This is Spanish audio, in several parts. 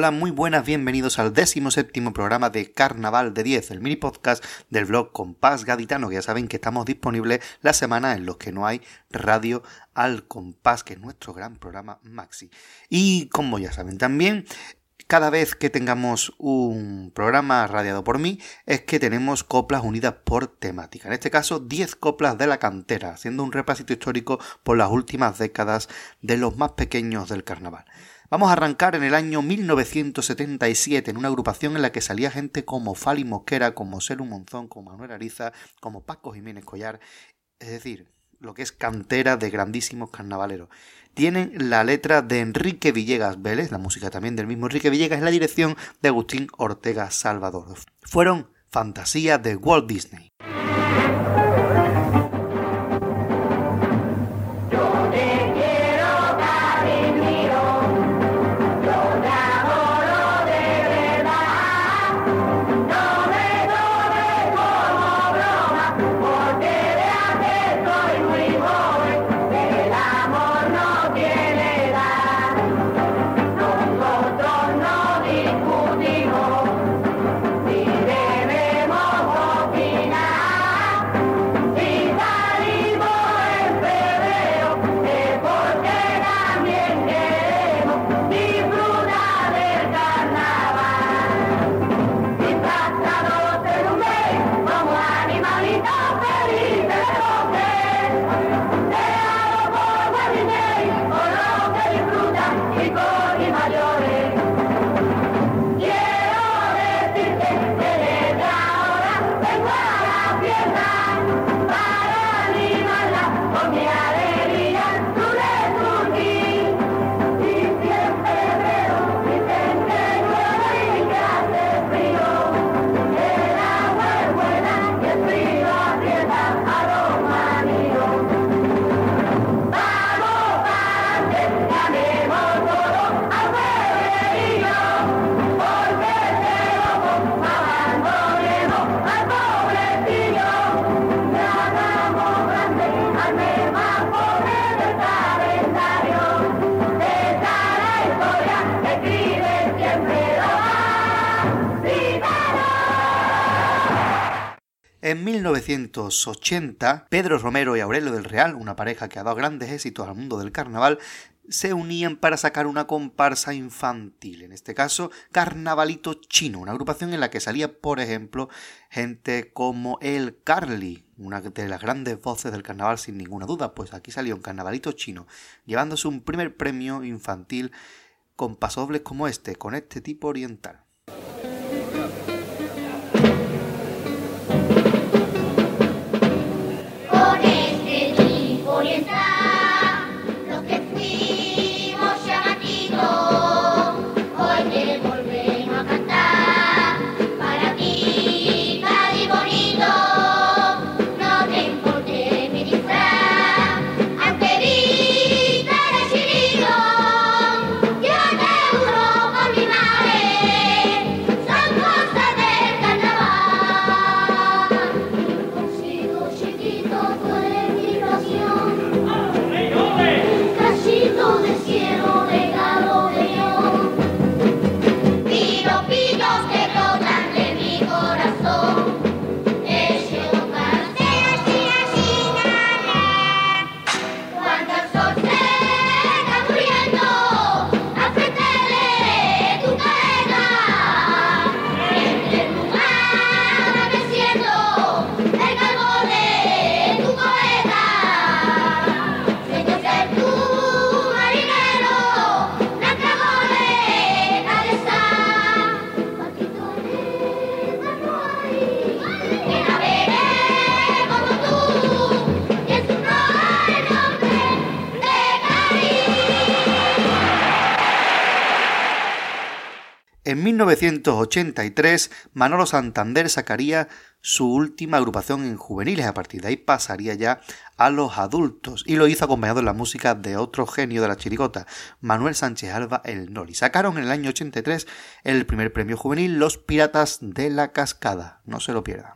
Hola, muy buenas, bienvenidos al décimo séptimo programa de Carnaval de 10, el mini podcast del blog Compás Gaditano, que ya saben que estamos disponibles la semana en los que no hay radio al compás, que es nuestro gran programa Maxi. Y como ya saben también, cada vez que tengamos un programa radiado por mí es que tenemos coplas unidas por temática. En este caso, 10 coplas de la cantera, haciendo un repasito histórico por las últimas décadas de los más pequeños del carnaval. Vamos a arrancar en el año 1977 en una agrupación en la que salía gente como Fali Mosquera, como Selu Monzón, como Manuel Ariza, como Paco Jiménez Collar, es decir, lo que es cantera de grandísimos carnavaleros. Tienen la letra de Enrique Villegas Vélez, la música también del mismo Enrique Villegas, y la dirección de Agustín Ortega Salvador. Fueron fantasías de Walt Disney. En 1980, Pedro Romero y Aurelio del Real, una pareja que ha dado grandes éxitos al mundo del carnaval, se unían para sacar una comparsa infantil, en este caso Carnavalito Chino, una agrupación en la que salía, por ejemplo, gente como el Carly, una de las grandes voces del carnaval sin ninguna duda, pues aquí salió un Carnavalito Chino, llevándose un primer premio infantil con pasobles como este, con este tipo oriental. 1983, Manolo Santander sacaría su última agrupación en juveniles. A partir de ahí pasaría ya a los adultos y lo hizo acompañado en la música de otro genio de la chirigota, Manuel Sánchez Alba el Noli. Sacaron en el año 83 el primer premio juvenil Los Piratas de la Cascada. No se lo pierdan.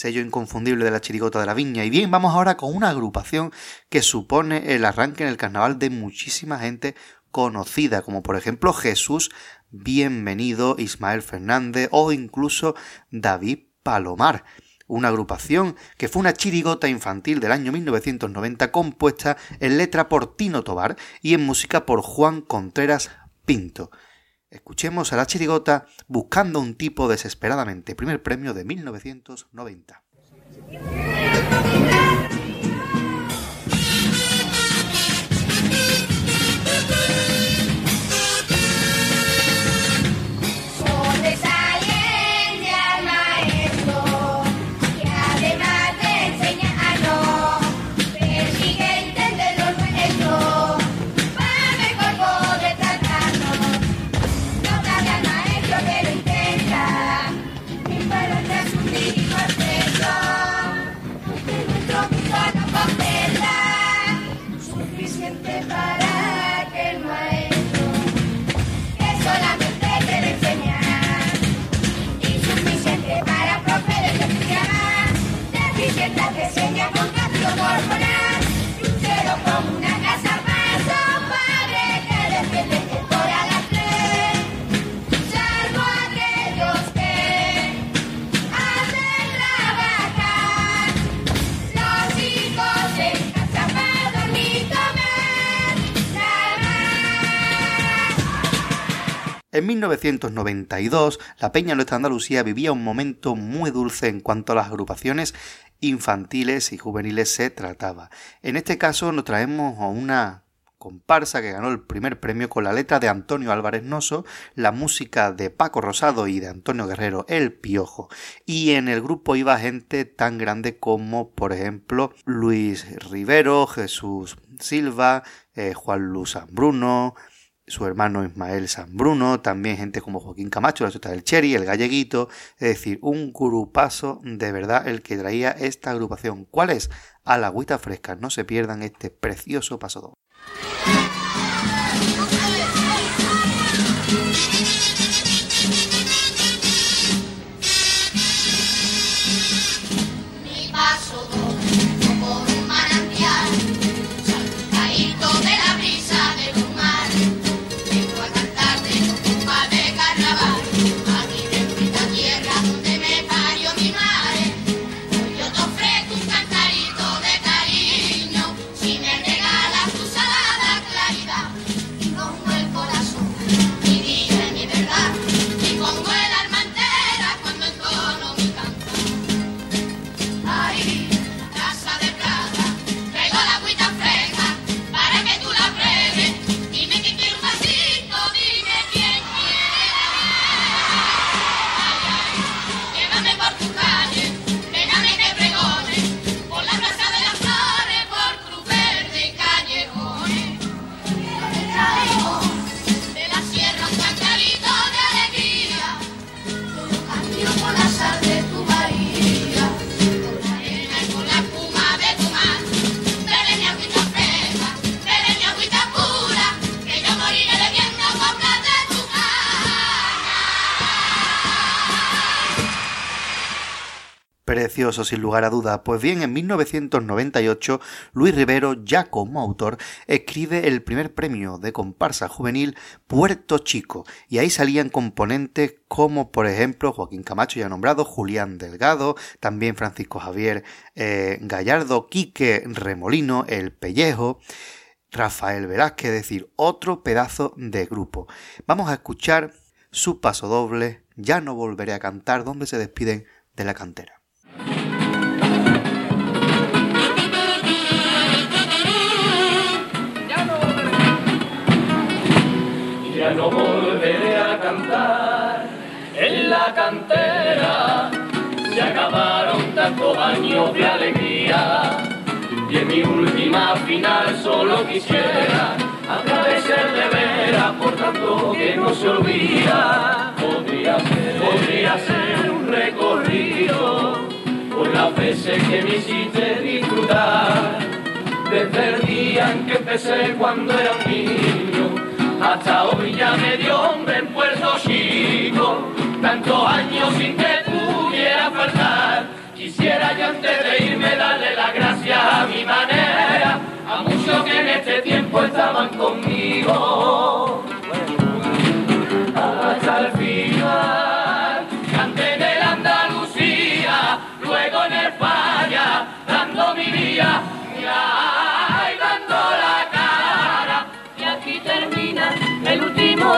Sello inconfundible de la chirigota de la viña. Y bien, vamos ahora con una agrupación que supone el arranque en el carnaval de muchísima gente conocida, como por ejemplo Jesús Bienvenido, Ismael Fernández o incluso David Palomar una agrupación que fue una chirigota infantil del año 1990 compuesta en letra por Tino Tobar y en música por Juan Contreras Pinto. Escuchemos a la chirigota buscando un tipo desesperadamente, primer premio de 1990. la reseña con En 1992, la Peña Nuestra Andalucía vivía un momento muy dulce en cuanto a las agrupaciones infantiles y juveniles se trataba. En este caso nos traemos a una comparsa que ganó el primer premio con la letra de Antonio Álvarez Noso, la música de Paco Rosado y de Antonio Guerrero El Piojo. Y en el grupo iba gente tan grande como, por ejemplo, Luis Rivero, Jesús Silva, eh, Juan Luz Bruno, su hermano Ismael San Bruno, también gente como Joaquín Camacho, la ciudad del Cherry, el Galleguito, es decir, un grupazo de verdad el que traía esta agrupación. ¿Cuál es? A la agüita fresca, no se pierdan este precioso paso Sin lugar a dudas. Pues bien, en 1998, Luis Rivero, ya como autor, escribe el primer premio de comparsa juvenil Puerto Chico, y ahí salían componentes como, por ejemplo, Joaquín Camacho, ya nombrado, Julián Delgado, también Francisco Javier eh, Gallardo, Quique Remolino, El Pellejo, Rafael Velázquez, es decir, otro pedazo de grupo. Vamos a escuchar su paso doble, Ya no volveré a cantar, donde se despiden de la cantera. No volveré a cantar en la cantera. Se acabaron tantos años de alegría. Y en mi última final solo quisiera agradecer de veras por tanto que no se olvida. Podría ser, podría ser un recorrido por las veces que me hiciste disfrutar. Desde el día en que empecé cuando era un niño hasta hoy ya me dio hombre en Puerto Chico, tantos años sin que pudiera faltar. Quisiera yo antes de irme darle las gracias a mi manera, a muchos que en este tiempo estaban conmigo.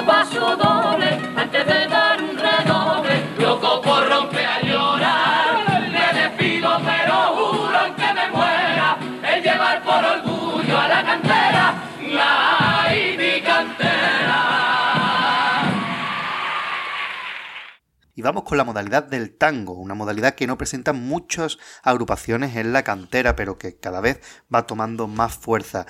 Paso doble antes de dar un redoble. Loco por romper a llorar, me despido pero juro que me muera. El llevar por orgullo a la cantera, ay mi cantera. Y vamos con la modalidad del tango, una modalidad que no presenta muchas agrupaciones en la cantera, pero que cada vez va tomando más fuerza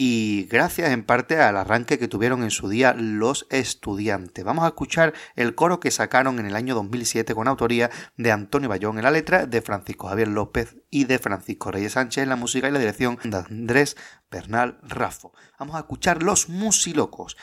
y gracias en parte al arranque que tuvieron en su día los estudiantes. Vamos a escuchar el coro que sacaron en el año 2007 con autoría de Antonio Bayón en la letra, de Francisco Javier López y de Francisco Reyes Sánchez en la música y la dirección de Andrés Bernal Rafo. Vamos a escuchar Los Musilocos.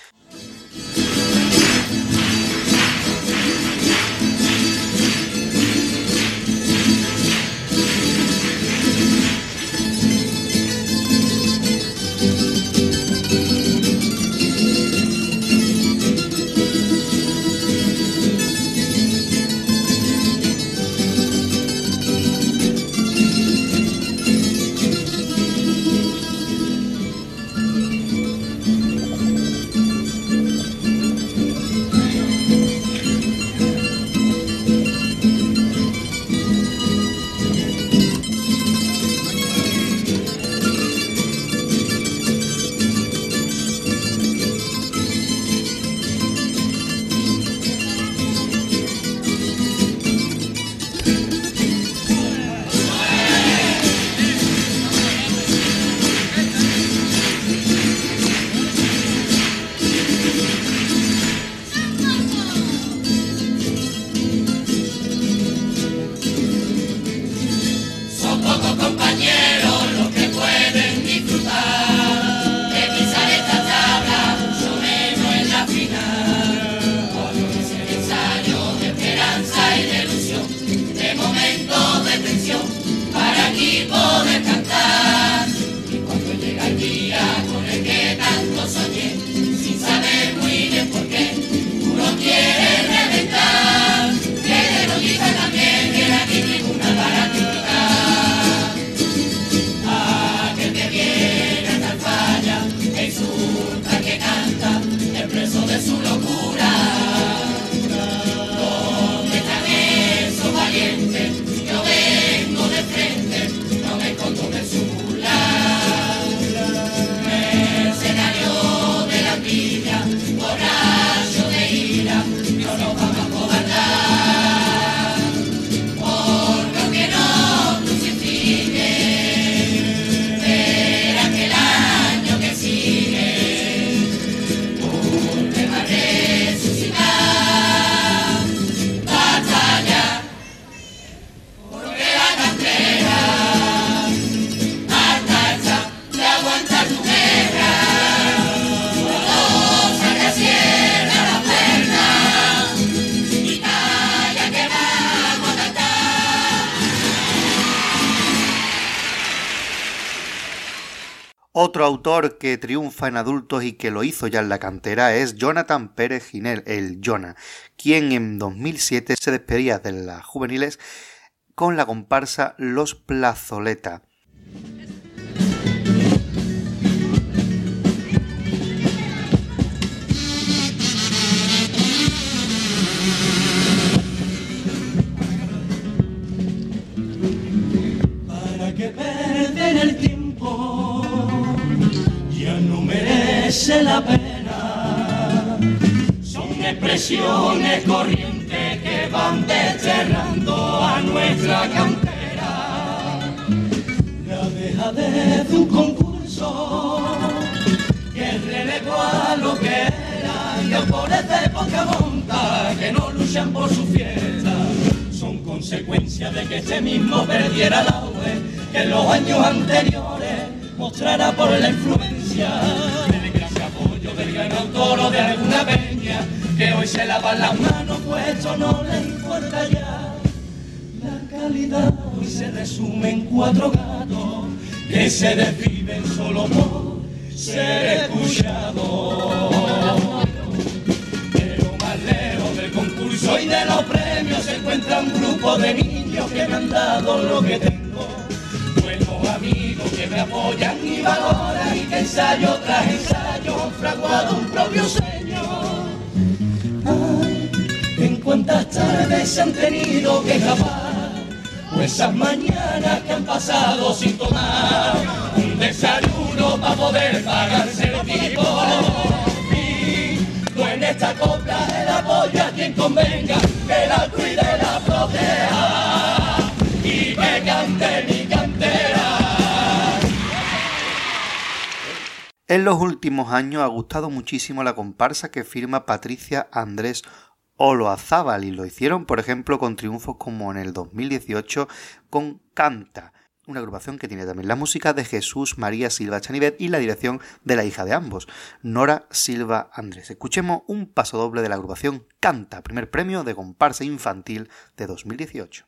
Que triunfa en adultos y que lo hizo ya en la cantera es Jonathan Pérez Ginel, el Jonah, quien en 2007 se despedía de las juveniles con la comparsa Los Plazoleta. Expresiones corrientes que van desterrando a nuestra cantera. La deja de un concurso que relevó a lo que era y autores de poca monta que no luchan por su fiesta. Son consecuencia de que este mismo perdiera la UE que en los años anteriores mostrará por la influencia el toro de alguna peña que hoy se lava las manos, pues esto no le importa ya. La calidad hoy se resume en cuatro gatos que se desviven solo por ser escuchados. Pero más lejos del concurso y de los premios se encuentra un grupo de niños que me han dado lo que tengo. Buenos amigos que me apoyan y valoran y que ensayo tras ensayo fraguado un propio sueño. Cuántas tardes se han tenido que escapar, o esas mañanas que han pasado sin tomar un desayuno para poder pagarse el tipo. Y en esta copla el apoyo a quien convenga, que la cuide, la proteja y que cante mi cantera. En los últimos años ha gustado muchísimo la comparsa que firma Patricia Andrés Oloazábal y lo hicieron, por ejemplo, con triunfos como en el 2018 con Canta, una agrupación que tiene también la música de Jesús María Silva Chanivet y la dirección de la hija de ambos, Nora Silva Andrés. Escuchemos un paso doble de la agrupación Canta, primer premio de comparsa infantil de 2018.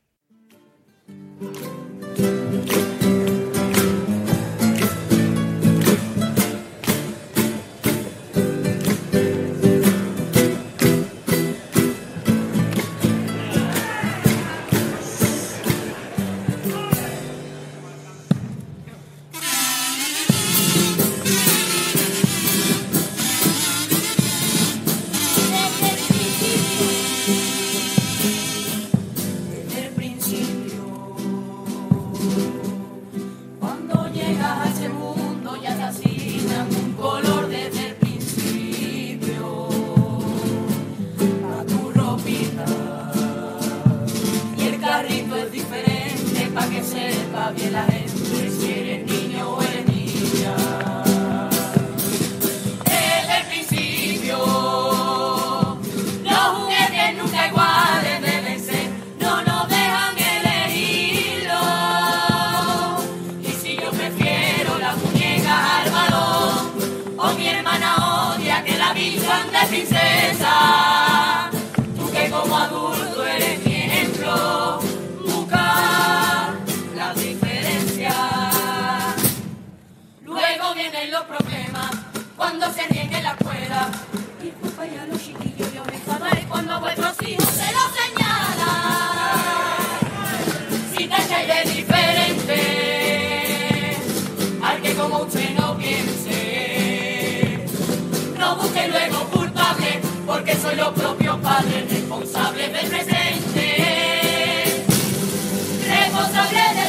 bien la gente quiere. señala. Y culpa ya los chiquillos, yo me enfadaré cuando a vuestros hijos se lo señala. Si tacháis de diferente, al que como usted no piense, no busque luego culpable, porque soy los propios padres responsables del presente. Responsable del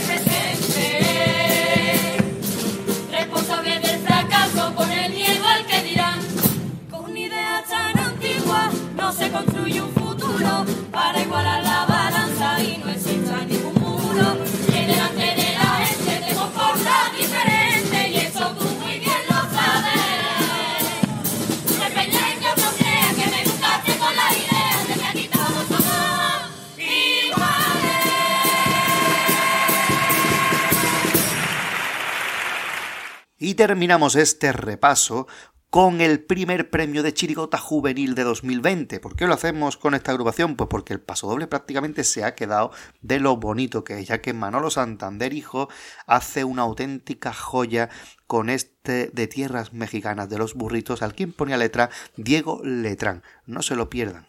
terminamos este repaso con el primer premio de Chirigota Juvenil de 2020. ¿Por qué lo hacemos con esta agrupación? Pues porque el paso doble prácticamente se ha quedado de lo bonito que es, ya que Manolo Santander, hijo, hace una auténtica joya con este de tierras mexicanas de los burritos, al quien ponía letra Diego Letrán. No se lo pierdan.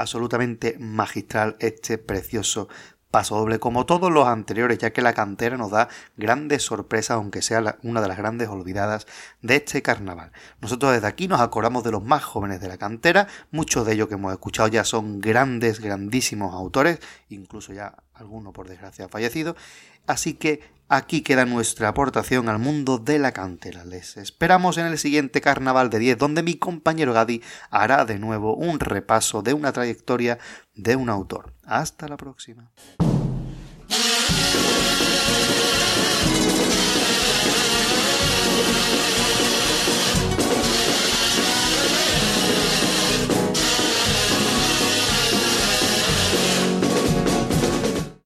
Absolutamente magistral este precioso paso doble como todos los anteriores ya que la cantera nos da grandes sorpresas aunque sea una de las grandes olvidadas de este carnaval. Nosotros desde aquí nos acordamos de los más jóvenes de la cantera, muchos de ellos que hemos escuchado ya son grandes, grandísimos autores, incluso ya alguno por desgracia ha fallecido, así que Aquí queda nuestra aportación al mundo de la cantera. Les esperamos en el siguiente Carnaval de 10, donde mi compañero Gadi hará de nuevo un repaso de una trayectoria de un autor. Hasta la próxima.